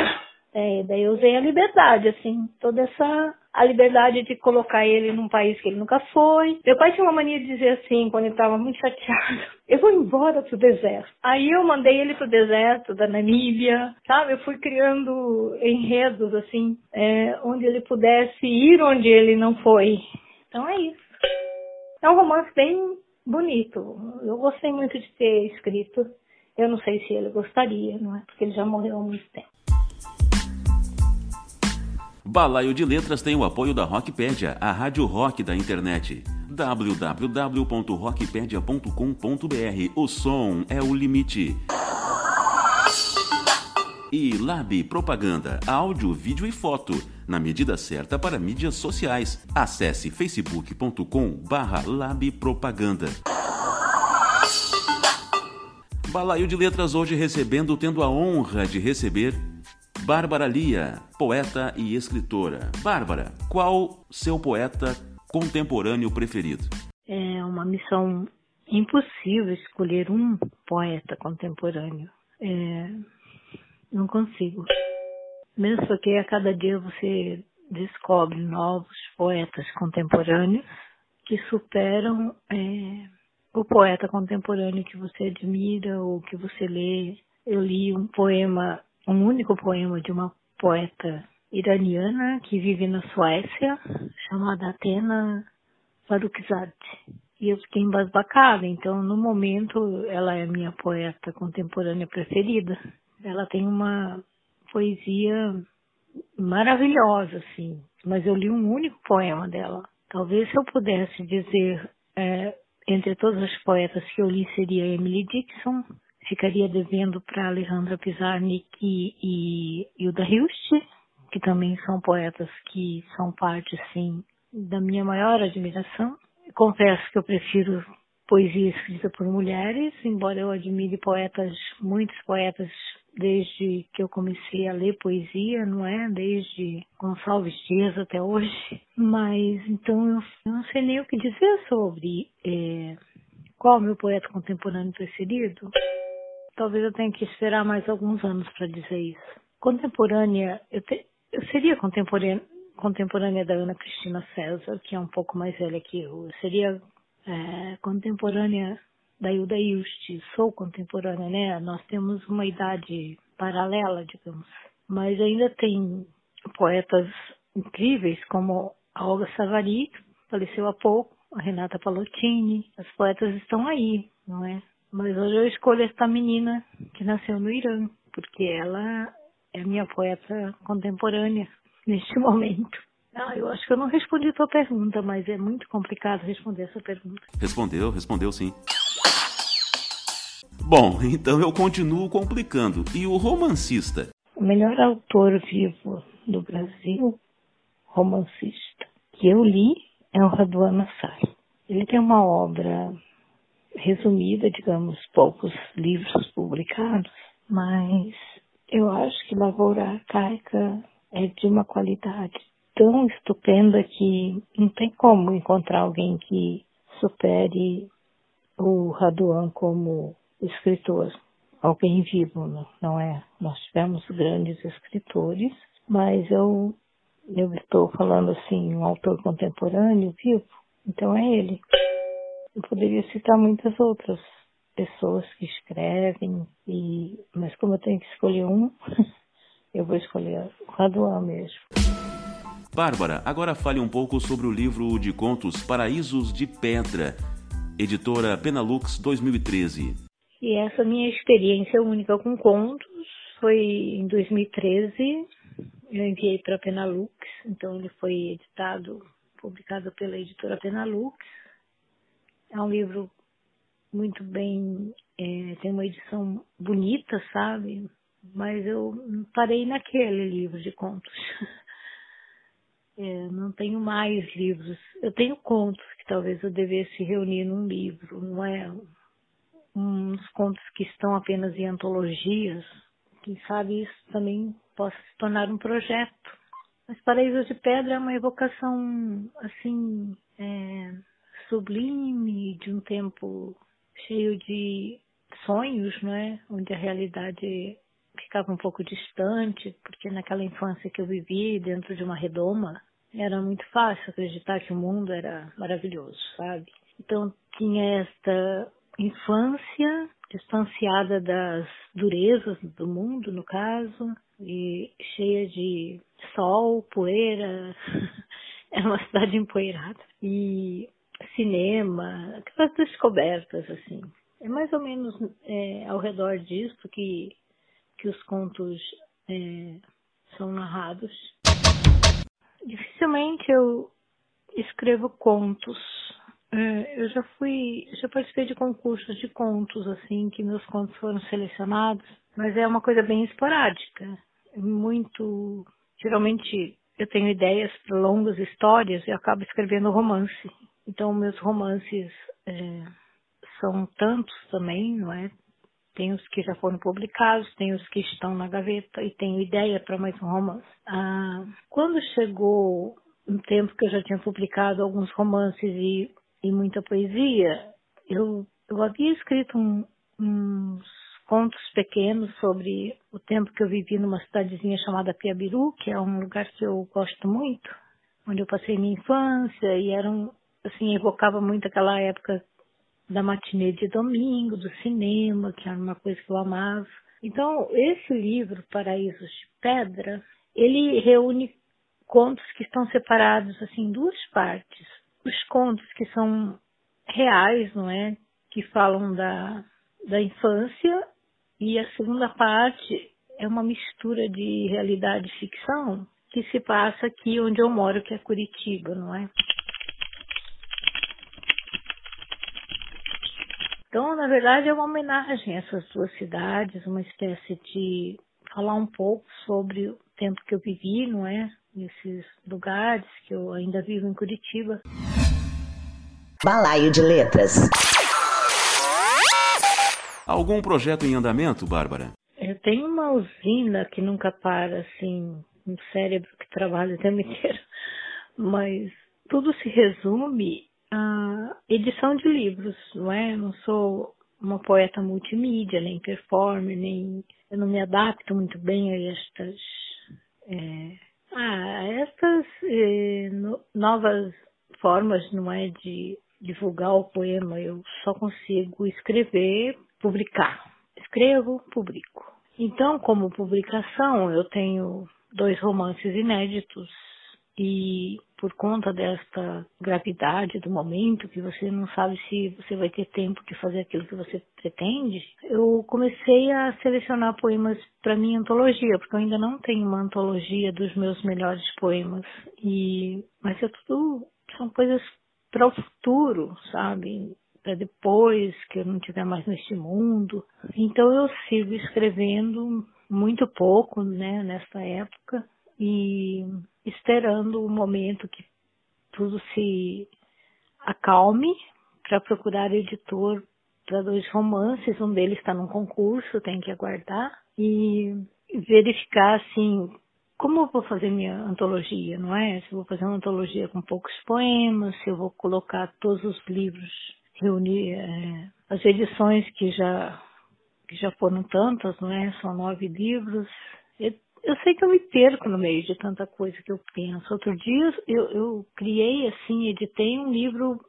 É, daí eu usei a liberdade, assim, toda essa a liberdade de colocar ele num país que ele nunca foi. Meu pai tinha uma mania de dizer assim, quando ele estava muito chateado, eu vou embora pro deserto. Aí eu mandei ele pro deserto da Namíbia, sabe? Eu fui criando enredos, assim, é, onde ele pudesse ir onde ele não foi. Então é isso. É um romance bem bonito. Eu gostei muito de ter escrito. Eu não sei se ele gostaria, não é? Porque ele já morreu há muito tempo. Balaio de Letras tem o apoio da Rockpedia, a rádio rock da internet. www.rockpedia.com.br O som é o limite. E Lab Propaganda, áudio, vídeo e foto, na medida certa para mídias sociais. Acesse facebook.com/labpropaganda. Balaio de Letras hoje recebendo, tendo a honra de receber Bárbara Lia, poeta e escritora. Bárbara, qual seu poeta contemporâneo preferido? É uma missão impossível escolher um poeta contemporâneo. É, não consigo. Mesmo porque a cada dia você descobre novos poetas contemporâneos que superam é, o poeta contemporâneo que você admira ou que você lê. Eu li um poema, um único poema de uma poeta iraniana que vive na Suécia, chamada Atena Farrokhzad. E eu fiquei embasbacada, então no momento ela é a minha poeta contemporânea preferida. Ela tem uma poesia maravilhosa, assim, mas eu li um único poema dela. Talvez se eu pudesse dizer é, entre todos os poetas que eu li seria Emily Dixon, ficaria devendo para Alejandra Pizarnik e Hilda Hilst, que também são poetas que são parte, sim, da minha maior admiração. Confesso que eu prefiro poesia escrita por mulheres, embora eu admire poetas, muitos poetas desde que eu comecei a ler poesia, não é? Desde Gonçalves Dias até hoje. Mas então eu não sei nem o que dizer sobre é, qual o meu poeta contemporâneo preferido. Talvez eu tenha que esperar mais alguns anos para dizer isso. Contemporânea, eu, te, eu seria contemporânea, contemporânea da Ana Cristina César, que é um pouco mais velha que eu. Eu seria é, contemporânea da Hilda Ilst, sou contemporânea, né? Nós temos uma idade paralela, digamos. Mas ainda tem poetas incríveis como a Olga Savary, que faleceu há pouco, a Renata Palottini. As poetas estão aí, não é? Mas hoje eu escolho esta menina que nasceu no Irã, porque ela é a minha poeta contemporânea neste momento. Ah, eu acho que eu não respondi a tua pergunta, mas é muito complicado responder essa pergunta. Respondeu, respondeu sim. Bom, então eu continuo complicando. E o romancista? O melhor autor vivo do Brasil, romancista, que eu li é o Raduan Nassar. Ele tem uma obra resumida, digamos, poucos livros publicados, mas eu acho que Lavoura Arcaica é de uma qualidade tão estupenda que não tem como encontrar alguém que supere o Raduan como escritor, alguém vivo, não é? Nós tivemos grandes escritores, mas eu, eu estou falando assim, um autor contemporâneo vivo, então é ele. Eu poderia citar muitas outras pessoas que escrevem, e, mas como eu tenho que escolher um, eu vou escolher o Raduan mesmo. Bárbara, agora fale um pouco sobre o livro de contos Paraísos de Pedra, editora Penalux 2013. E essa minha experiência única com contos foi em 2013. Eu enviei para a Penalux, então ele foi editado, publicado pela editora Penalux. É um livro muito bem, é, tem uma edição bonita, sabe? Mas eu parei naquele livro de contos. É, não tenho mais livros. Eu tenho contos que talvez eu devesse reunir num livro, não é? uns contos que estão apenas em antologias, quem sabe isso também possa se tornar um projeto. Mas Paraíso de Pedra é uma evocação, assim, é, sublime, de um tempo cheio de sonhos, não é? Onde a realidade ficava um pouco distante, porque naquela infância que eu vivi dentro de uma redoma, era muito fácil acreditar que o mundo era maravilhoso, sabe? Então tinha esta infância distanciada das durezas do mundo, no caso, e cheia de sol, poeira. é uma cidade empoeirada. E cinema, aquelas descobertas, assim. É mais ou menos é, ao redor disso que, que os contos é, são narrados. Dificilmente eu escrevo contos é, eu já fui, já participei de concursos de contos, assim, que meus contos foram selecionados, mas é uma coisa bem esporádica. Muito, geralmente eu tenho ideias para longas histórias e acabo escrevendo romance. Então meus romances é, são tantos também, não é? Tem os que já foram publicados, tem os que estão na gaveta e tenho ideia para mais um romance. Ah, quando chegou um tempo que eu já tinha publicado alguns romances e, e muita poesia, eu, eu havia escrito um, uns contos pequenos sobre o tempo que eu vivi numa cidadezinha chamada Piabiru, que é um lugar que eu gosto muito, onde eu passei minha infância e era um, assim, evocava muito aquela época da matinê de domingo, do cinema, que era uma coisa que eu amava. Então, esse livro, Paraísos de Pedra, ele reúne contos que estão separados assim em duas partes. Os contos que são reais, não é? Que falam da, da infância e a segunda parte é uma mistura de realidade e ficção que se passa aqui onde eu moro, que é Curitiba, não é? Então, na verdade, é uma homenagem a essas duas cidades, uma espécie de falar um pouco sobre o tempo que eu vivi, não é? Nesses lugares que eu ainda vivo em Curitiba. Balaio de Letras. Algum projeto em andamento, Bárbara? Eu tenho uma usina que nunca para, assim, um cérebro que trabalha o tempo inteiro, mas tudo se resume a edição de livros, não é? Não sou uma poeta multimídia, nem performer, nem eu não me adapto muito bem a estas é, estas é, no, novas formas, não é, de divulgar o poema. Eu só consigo escrever, publicar. Escrevo, publico. Então, como publicação, eu tenho dois romances inéditos e por conta desta gravidade do momento, que você não sabe se você vai ter tempo de fazer aquilo que você pretende, eu comecei a selecionar poemas para minha antologia, porque eu ainda não tenho uma antologia dos meus melhores poemas. E mas é tudo são coisas para o futuro, sabe? Para depois que eu não estiver mais neste mundo. Então eu sigo escrevendo muito pouco, né, nesta época e esperando o momento que tudo se acalme para procurar editor para dois romances, um deles está num concurso, tem que aguardar e verificar assim como eu vou fazer minha antologia, não é? Se eu vou fazer uma antologia com poucos poemas, se eu vou colocar todos os livros, reunir é, as edições que já que já foram tantas, não é? São nove livros eu sei que eu me perco no meio de tanta coisa que eu penso. Outro dia eu, eu criei, assim, editei um livro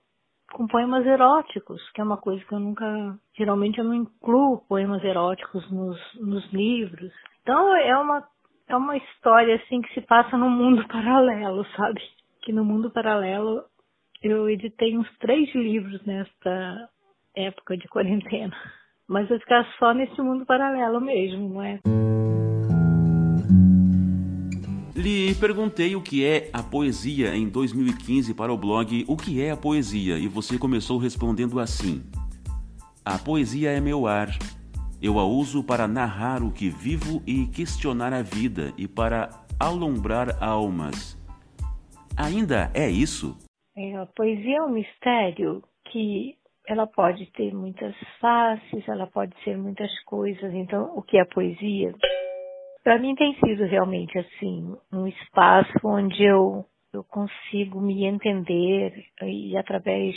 com poemas eróticos, que é uma coisa que eu nunca. Geralmente eu não incluo poemas eróticos nos, nos livros. Então é uma, é uma história, assim, que se passa num mundo paralelo, sabe? Que no mundo paralelo eu editei uns três livros nesta época de quarentena. Mas vai ficar só nesse mundo paralelo mesmo, não é? Lhe perguntei o que é a poesia em 2015 para o blog O que é a poesia e você começou respondendo assim: A poesia é meu ar. Eu a uso para narrar o que vivo e questionar a vida e para alumbrar almas. Ainda é isso? É, a poesia é um mistério que ela pode ter muitas faces, ela pode ser muitas coisas. Então, o que é a poesia? Para mim tem sido realmente assim um espaço onde eu eu consigo me entender e através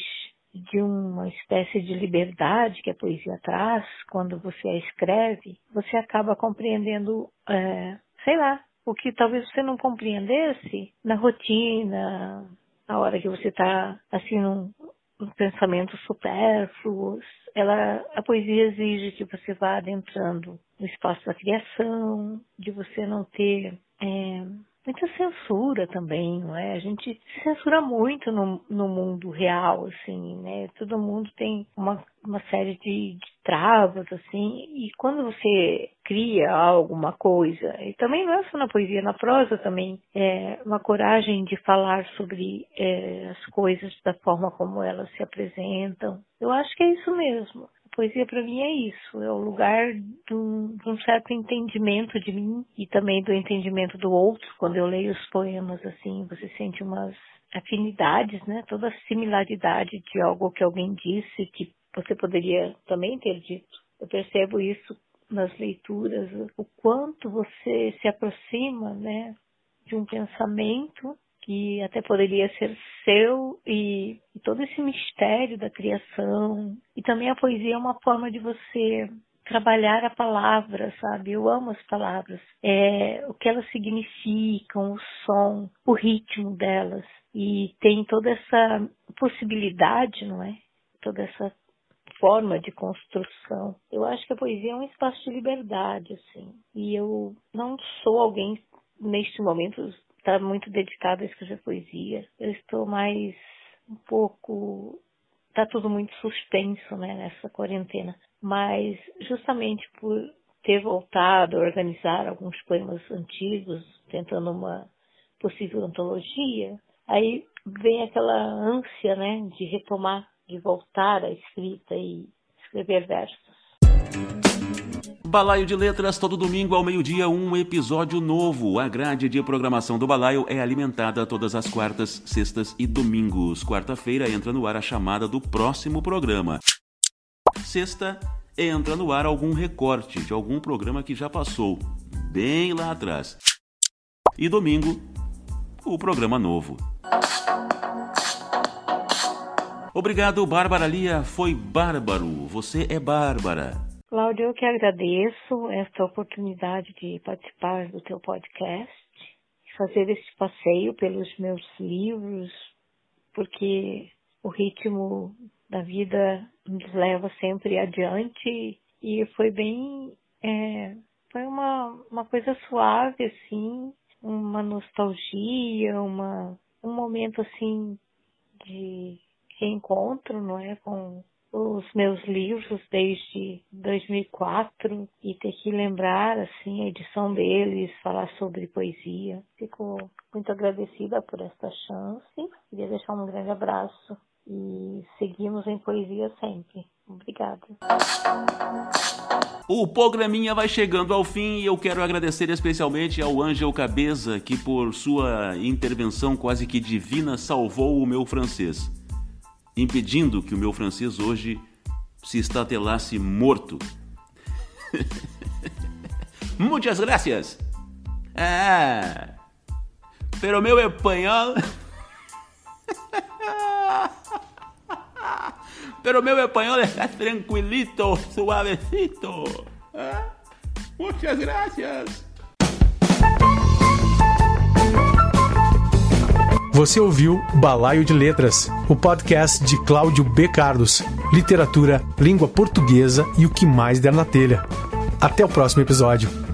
de uma espécie de liberdade que a poesia traz quando você a escreve, você acaba compreendendo, é, sei lá, o que talvez você não compreendesse na rotina, na hora que você está assim num, num pensamento supérfluos, ela, a poesia exige que você vá adentrando no espaço da criação, de você não ter é, muita censura também, não é? A gente censura muito no, no mundo real, assim, né? Todo mundo tem uma, uma série de, de travas, assim, e quando você cria alguma coisa, e também não é só na poesia, na prosa também, é uma coragem de falar sobre é, as coisas da forma como elas se apresentam. Eu acho que é isso mesmo poesia para mim é isso, é o lugar de um, de um, certo entendimento de mim e também do entendimento do outro. Quando eu leio os poemas assim, você sente umas afinidades, né? Toda a similaridade de algo que alguém disse que você poderia também ter dito. eu percebo isso nas leituras, o quanto você se aproxima, né, de um pensamento que até poderia ser seu e, todo esse mistério da criação e também a poesia é uma forma de você trabalhar a palavra, sabe? Eu amo as palavras. É, o que elas significam, o som, o ritmo delas. E tem toda essa possibilidade, não é? Toda essa forma de construção. Eu acho que a poesia é um espaço de liberdade, assim. E eu não sou alguém, neste momento, está muito dedicado a escrever poesia. Eu estou mais um pouco. Está tudo muito suspenso, né, nessa quarentena. Mas, justamente por ter voltado a organizar alguns poemas antigos, tentando uma possível antologia, aí vem aquela ânsia, né, de retomar de voltar à escrita e escrever versos. Balaio de Letras, todo domingo ao meio-dia, um episódio novo. A grade de programação do Balaio é alimentada todas as quartas, sextas e domingos. Quarta-feira entra no ar a chamada do próximo programa. Sexta, entra no ar algum recorte de algum programa que já passou, bem lá atrás. E domingo, o programa novo. Obrigado, Bárbara Lia. Foi bárbaro. Você é Bárbara. Cláudio, eu que agradeço esta oportunidade de participar do teu podcast, fazer este passeio pelos meus livros, porque o ritmo da vida nos leva sempre adiante e foi bem, é, foi uma, uma coisa suave assim, uma nostalgia, uma, um momento assim de reencontro, não é, com os meus livros desde 2004 e ter que lembrar assim a edição deles, falar sobre poesia. Fico muito agradecida por esta chance. Queria deixar um grande abraço e seguimos em poesia sempre. Obrigada. O programinha vai chegando ao fim e eu quero agradecer especialmente ao Ângel Cabeza, que por sua intervenção quase que divina salvou o meu francês impedindo que o meu francês hoje se estatelasse morto. Muitas gracias. Ah, pero meu espanhol. pero meu espanhol está tranquilito, suavecito. Ah, muchas gracias. Você ouviu Balaio de Letras, o podcast de Cláudio B. Carlos, literatura, língua portuguesa e o que mais der na telha. Até o próximo episódio.